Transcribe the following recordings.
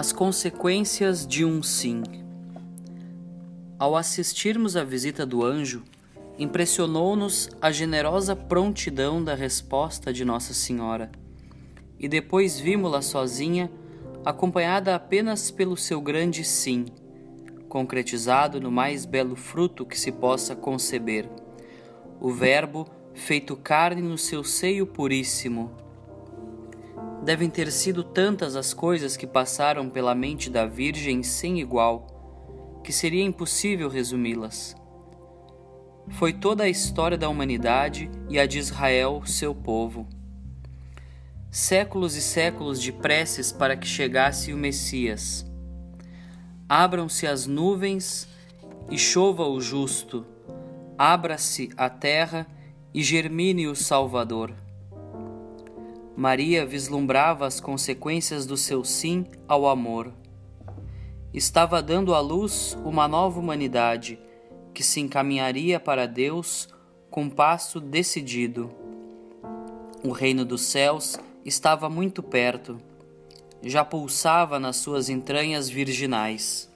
As consequências de um sim. Ao assistirmos à visita do anjo, impressionou-nos a generosa prontidão da resposta de Nossa Senhora, e depois vimos-la sozinha, acompanhada apenas pelo seu grande sim, concretizado no mais belo fruto que se possa conceber: o Verbo feito carne no seu seio puríssimo Devem ter sido tantas as coisas que passaram pela mente da Virgem sem igual, que seria impossível resumi-las. Foi toda a história da humanidade e a de Israel, seu povo. Séculos e séculos de preces para que chegasse o Messias. Abram-se as nuvens e chova o justo, abra-se a terra e germine o Salvador. Maria vislumbrava as consequências do seu sim ao amor. Estava dando à luz uma nova humanidade que se encaminharia para Deus com passo decidido. O reino dos céus estava muito perto, já pulsava nas suas entranhas virginais.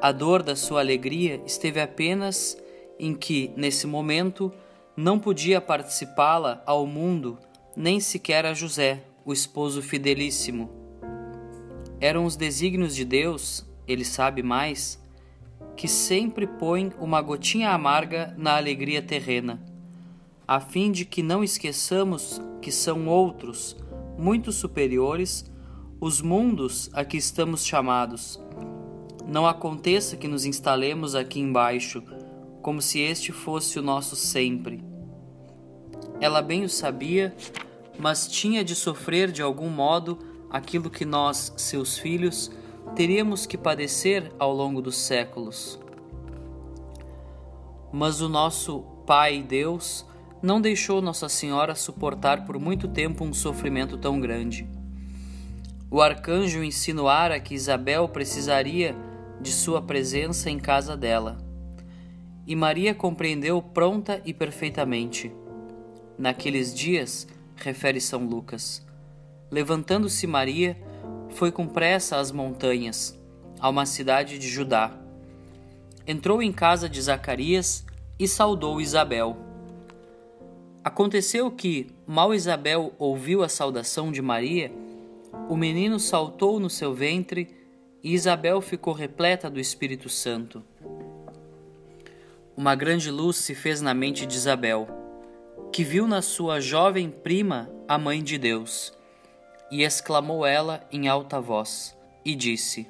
A dor da sua alegria esteve apenas em que, nesse momento, não podia participá-la ao mundo nem sequer a José, o esposo fidelíssimo. Eram os desígnios de Deus, ele sabe mais, que sempre põe uma gotinha amarga na alegria terrena, a fim de que não esqueçamos que são outros, muito superiores, os mundos a que estamos chamados. Não aconteça que nos instalemos aqui embaixo, como se este fosse o nosso sempre. Ela bem o sabia mas tinha de sofrer de algum modo aquilo que nós, seus filhos, teríamos que padecer ao longo dos séculos. Mas o nosso Pai Deus não deixou Nossa Senhora suportar por muito tempo um sofrimento tão grande. O arcanjo insinuara que Isabel precisaria de sua presença em casa dela. E Maria compreendeu pronta e perfeitamente. Naqueles dias, refere São Lucas. Levantando-se Maria, foi com pressa às montanhas, a uma cidade de Judá. Entrou em casa de Zacarias e saudou Isabel. Aconteceu que, mal Isabel ouviu a saudação de Maria, o menino saltou no seu ventre e Isabel ficou repleta do Espírito Santo. Uma grande luz se fez na mente de Isabel que viu na sua jovem prima a mãe de Deus. E exclamou ela em alta voz, e disse: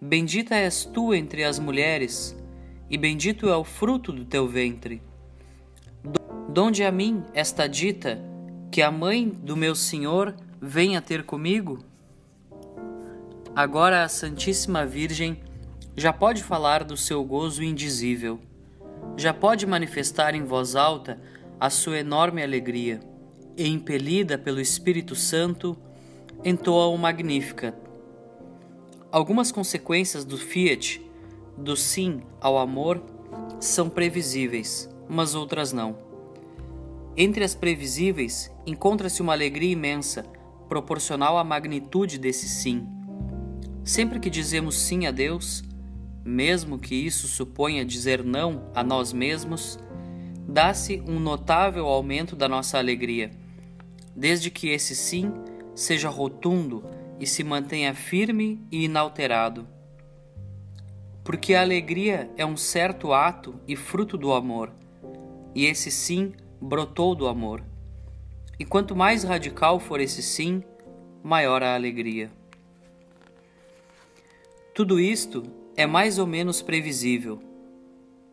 Bendita és tu entre as mulheres, e bendito é o fruto do teu ventre. Donde a mim está dita que a mãe do meu Senhor venha ter comigo? Agora a Santíssima Virgem já pode falar do seu gozo indizível, já pode manifestar em voz alta a sua enorme alegria e, impelida pelo Espírito Santo, entoa o Magnificat. Algumas consequências do Fiat, do sim ao amor, são previsíveis, mas outras não. Entre as previsíveis, encontra-se uma alegria imensa, proporcional à magnitude desse sim. Sempre que dizemos sim a Deus, mesmo que isso suponha dizer não a nós mesmos, dá-se um notável aumento da nossa alegria, desde que esse sim seja rotundo e se mantenha firme e inalterado. Porque a alegria é um certo ato e fruto do amor, e esse sim brotou do amor. E quanto mais radical for esse sim, maior a alegria. Tudo isto é mais ou menos previsível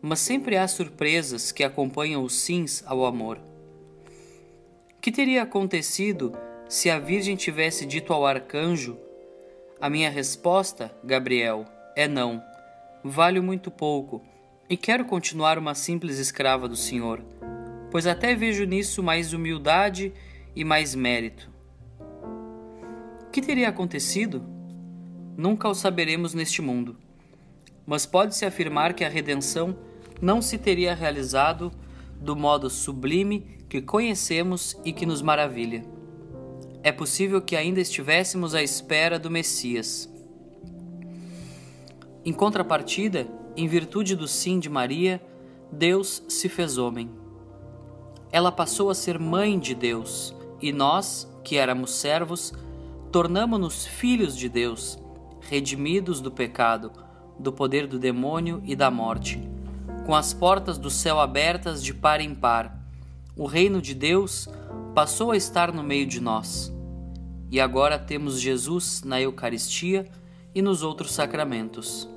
mas sempre há surpresas que acompanham os sims ao amor. Que teria acontecido se a Virgem tivesse dito ao arcanjo: A minha resposta, Gabriel, é não. Valho muito pouco e quero continuar uma simples escrava do Senhor, pois até vejo nisso mais humildade e mais mérito. Que teria acontecido? Nunca o saberemos neste mundo, mas pode-se afirmar que a redenção não se teria realizado do modo sublime que conhecemos e que nos maravilha. é possível que ainda estivéssemos à espera do Messias. Em contrapartida, em virtude do sim de Maria, Deus se fez homem. Ela passou a ser mãe de Deus, e nós, que éramos servos, tornamo-nos filhos de Deus, redimidos do pecado, do poder do demônio e da morte, com as portas do céu abertas de par em par. O reino de Deus passou a estar no meio de nós. E agora temos Jesus na Eucaristia e nos outros sacramentos.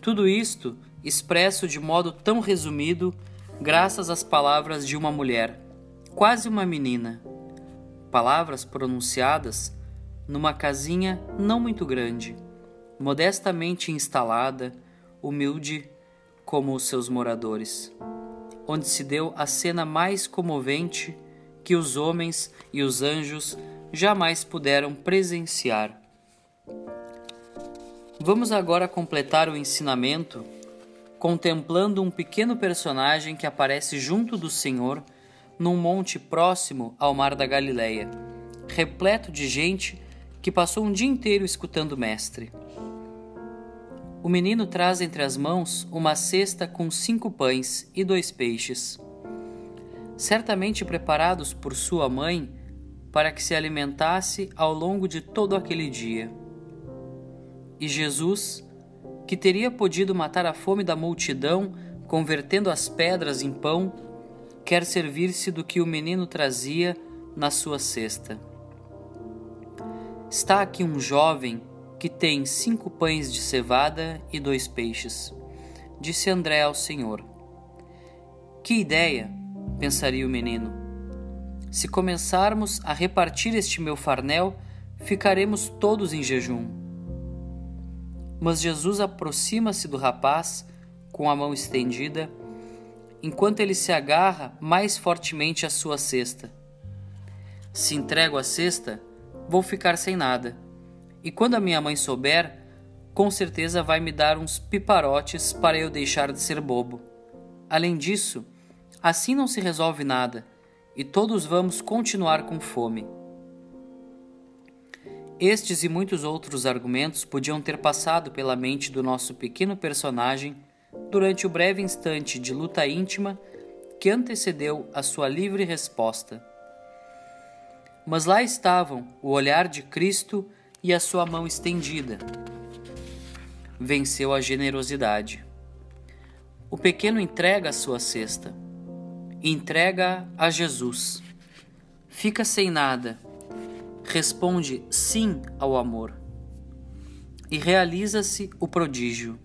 Tudo isto expresso de modo tão resumido, graças às palavras de uma mulher, quase uma menina. Palavras pronunciadas numa casinha não muito grande, modestamente instalada, humilde como os seus moradores, onde se deu a cena mais comovente que os homens e os anjos jamais puderam presenciar. Vamos agora completar o ensinamento contemplando um pequeno personagem que aparece junto do Senhor num monte próximo ao mar da Galileia, repleto de gente que passou um dia inteiro escutando o mestre. O menino traz entre as mãos uma cesta com cinco pães e dois peixes, certamente preparados por sua mãe para que se alimentasse ao longo de todo aquele dia. E Jesus, que teria podido matar a fome da multidão, convertendo as pedras em pão, quer servir-se do que o menino trazia na sua cesta. Está aqui um jovem que tem cinco pães de cevada e dois peixes. Disse André ao Senhor. Que ideia, pensaria o menino. Se começarmos a repartir este meu farnel, ficaremos todos em jejum. Mas Jesus aproxima-se do rapaz com a mão estendida, enquanto ele se agarra mais fortemente à sua cesta. Se entrego a cesta, vou ficar sem nada. E quando a minha mãe souber, com certeza vai me dar uns piparotes para eu deixar de ser bobo. Além disso, assim não se resolve nada e todos vamos continuar com fome. Estes e muitos outros argumentos podiam ter passado pela mente do nosso pequeno personagem durante o breve instante de luta íntima que antecedeu a sua livre resposta. Mas lá estavam o olhar de Cristo e a sua mão estendida. Venceu a generosidade. O pequeno entrega a sua cesta. Entrega a Jesus. Fica sem nada. Responde sim ao amor. E realiza-se o prodígio.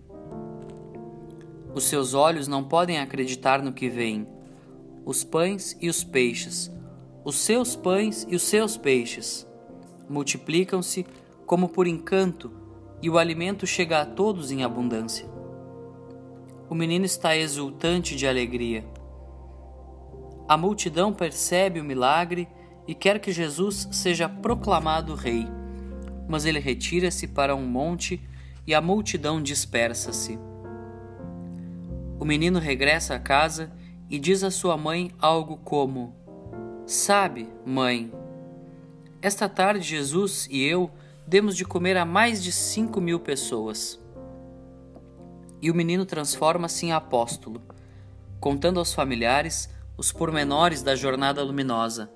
Os seus olhos não podem acreditar no que veem. Os pães e os peixes os seus pães e os seus peixes. Multiplicam-se como por encanto, e o alimento chega a todos em abundância. O menino está exultante de alegria. A multidão percebe o milagre e quer que Jesus seja proclamado rei, mas ele retira-se para um monte e a multidão dispersa-se. O menino regressa a casa e diz à sua mãe algo como: Sabe, mãe, esta tarde Jesus e eu demos de comer a mais de cinco mil pessoas. E o menino transforma-se em apóstolo, contando aos familiares os pormenores da jornada luminosa.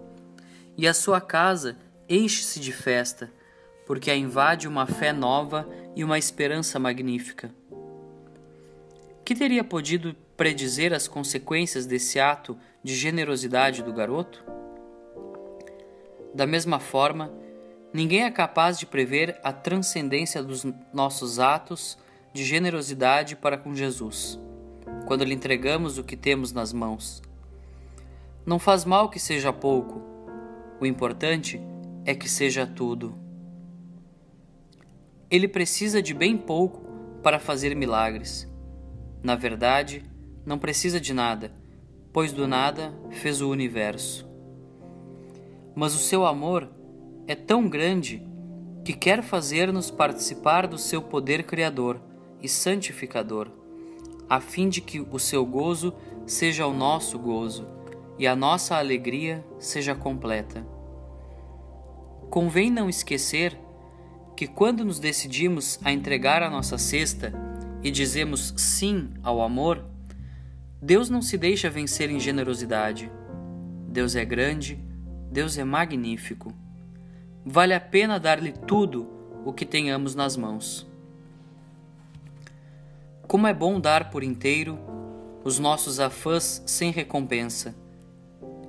E a sua casa enche-se de festa, porque a invade uma fé nova e uma esperança magnífica. Que teria podido predizer as consequências desse ato de generosidade do garoto? Da mesma forma, ninguém é capaz de prever a transcendência dos nossos atos de generosidade para com Jesus, quando lhe entregamos o que temos nas mãos. Não faz mal que seja pouco, o importante é que seja tudo. Ele precisa de bem pouco para fazer milagres. Na verdade, não precisa de nada, pois do nada fez o universo mas o seu amor é tão grande que quer fazer-nos participar do seu poder criador e santificador, a fim de que o seu gozo seja o nosso gozo e a nossa alegria seja completa. convém não esquecer que quando nos decidimos a entregar a nossa cesta e dizemos sim ao amor, Deus não se deixa vencer em generosidade. Deus é grande, Deus é magnífico. Vale a pena dar-lhe tudo o que tenhamos nas mãos. Como é bom dar por inteiro os nossos afãs sem recompensa.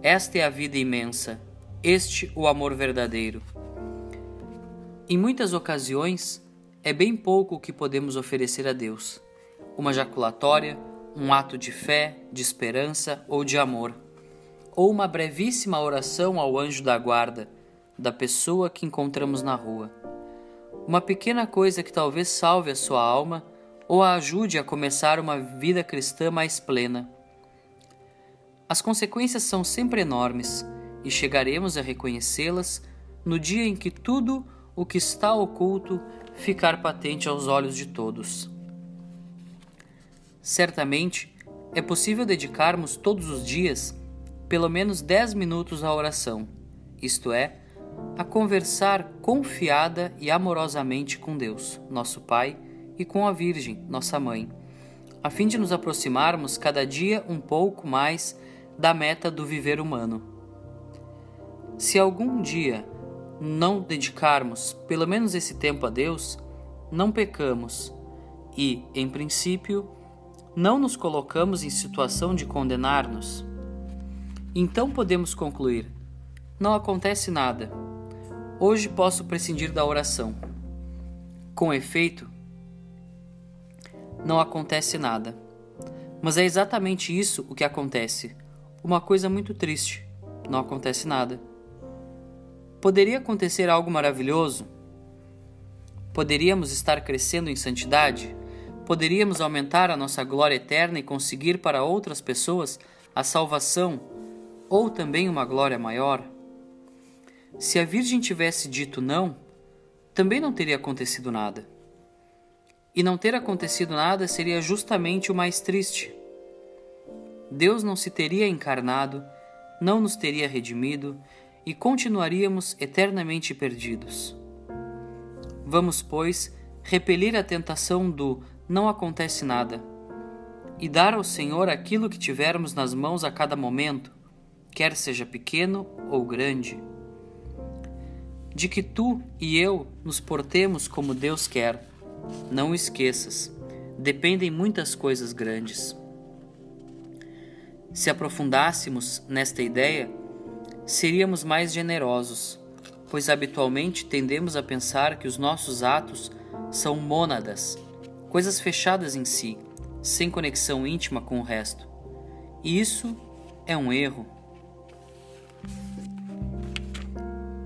Esta é a vida imensa, este o amor verdadeiro. Em muitas ocasiões, é bem pouco o que podemos oferecer a Deus: uma jaculatória, um ato de fé, de esperança ou de amor, ou uma brevíssima oração ao anjo da guarda da pessoa que encontramos na rua. Uma pequena coisa que talvez salve a sua alma ou a ajude a começar uma vida cristã mais plena. As consequências são sempre enormes e chegaremos a reconhecê-las no dia em que tudo o que está oculto ficar patente aos olhos de todos. Certamente, é possível dedicarmos todos os dias pelo menos 10 minutos à oração, isto é, a conversar confiada e amorosamente com Deus, nosso Pai, e com a Virgem, nossa Mãe, a fim de nos aproximarmos cada dia um pouco mais da meta do viver humano. Se algum dia não dedicarmos pelo menos esse tempo a Deus, não pecamos e, em princípio, não nos colocamos em situação de condenar-nos. Então podemos concluir: não acontece nada. Hoje posso prescindir da oração. Com efeito, não acontece nada. Mas é exatamente isso o que acontece. Uma coisa muito triste. Não acontece nada. Poderia acontecer algo maravilhoso? Poderíamos estar crescendo em santidade? Poderíamos aumentar a nossa glória eterna e conseguir para outras pessoas a salvação ou também uma glória maior? Se a Virgem tivesse dito não, também não teria acontecido nada. E não ter acontecido nada seria justamente o mais triste. Deus não se teria encarnado, não nos teria redimido e continuaríamos eternamente perdidos. Vamos, pois, repelir a tentação do não acontece nada e dar ao Senhor aquilo que tivermos nas mãos a cada momento, quer seja pequeno ou grande. De que tu e eu nos portemos como Deus quer, não esqueças, dependem muitas coisas grandes. Se aprofundássemos nesta ideia, seríamos mais generosos, pois habitualmente tendemos a pensar que os nossos atos são mônadas, coisas fechadas em si, sem conexão íntima com o resto. E isso é um erro.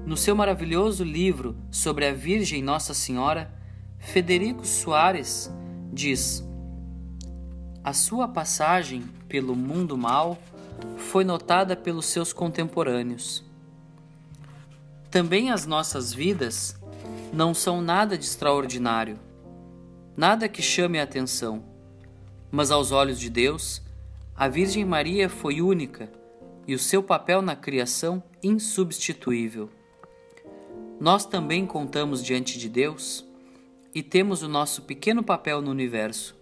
No seu maravilhoso livro sobre a Virgem Nossa Senhora, Federico Soares diz: A sua passagem pelo mundo mal foi notada pelos seus contemporâneos. Também as nossas vidas não são nada de extraordinário, nada que chame a atenção, mas aos olhos de Deus, a Virgem Maria foi única e o seu papel na criação insubstituível. Nós também contamos diante de Deus e temos o nosso pequeno papel no universo,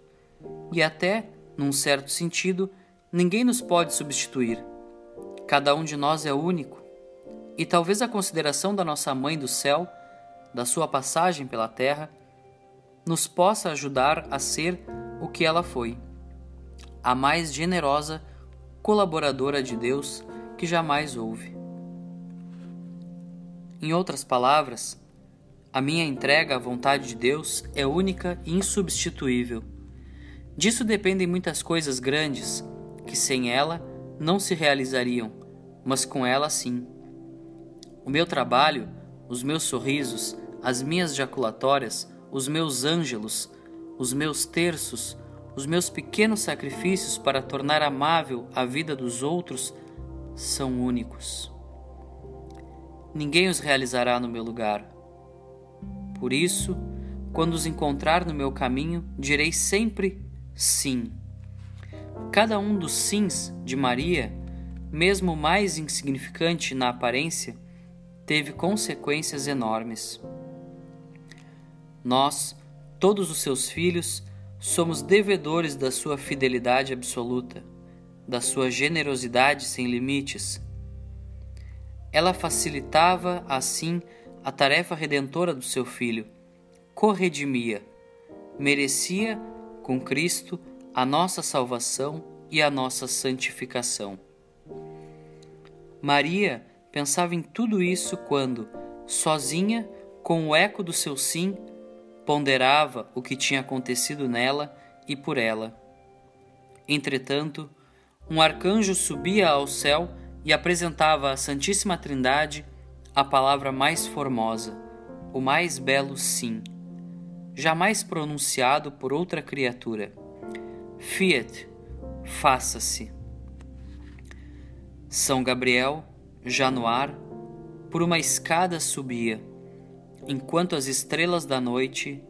e até, num certo sentido, Ninguém nos pode substituir. Cada um de nós é único. E talvez a consideração da nossa Mãe do céu, da sua passagem pela terra, nos possa ajudar a ser o que ela foi, a mais generosa colaboradora de Deus que jamais houve. Em outras palavras, a minha entrega à vontade de Deus é única e insubstituível. Disso dependem muitas coisas grandes que sem ela não se realizariam, mas com ela sim. O meu trabalho, os meus sorrisos, as minhas jaculatórias, os meus ângelos, os meus terços, os meus pequenos sacrifícios para tornar amável a vida dos outros são únicos. Ninguém os realizará no meu lugar. Por isso, quando os encontrar no meu caminho, direi sempre sim. Cada um dos sims de Maria, mesmo mais insignificante na aparência, teve consequências enormes. Nós, todos os seus filhos, somos devedores da sua fidelidade absoluta, da sua generosidade sem limites. Ela facilitava, assim, a tarefa redentora do seu filho, corredimia, merecia, com Cristo, a nossa salvação e a nossa santificação. Maria pensava em tudo isso quando, sozinha, com o eco do seu sim, ponderava o que tinha acontecido nela e por ela. Entretanto, um arcanjo subia ao céu e apresentava à Santíssima Trindade a palavra mais formosa, o mais belo sim, jamais pronunciado por outra criatura. Fiat, faça-se. São Gabriel, já no ar, por uma escada subia enquanto as estrelas da noite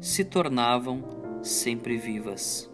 se tornavam sempre vivas.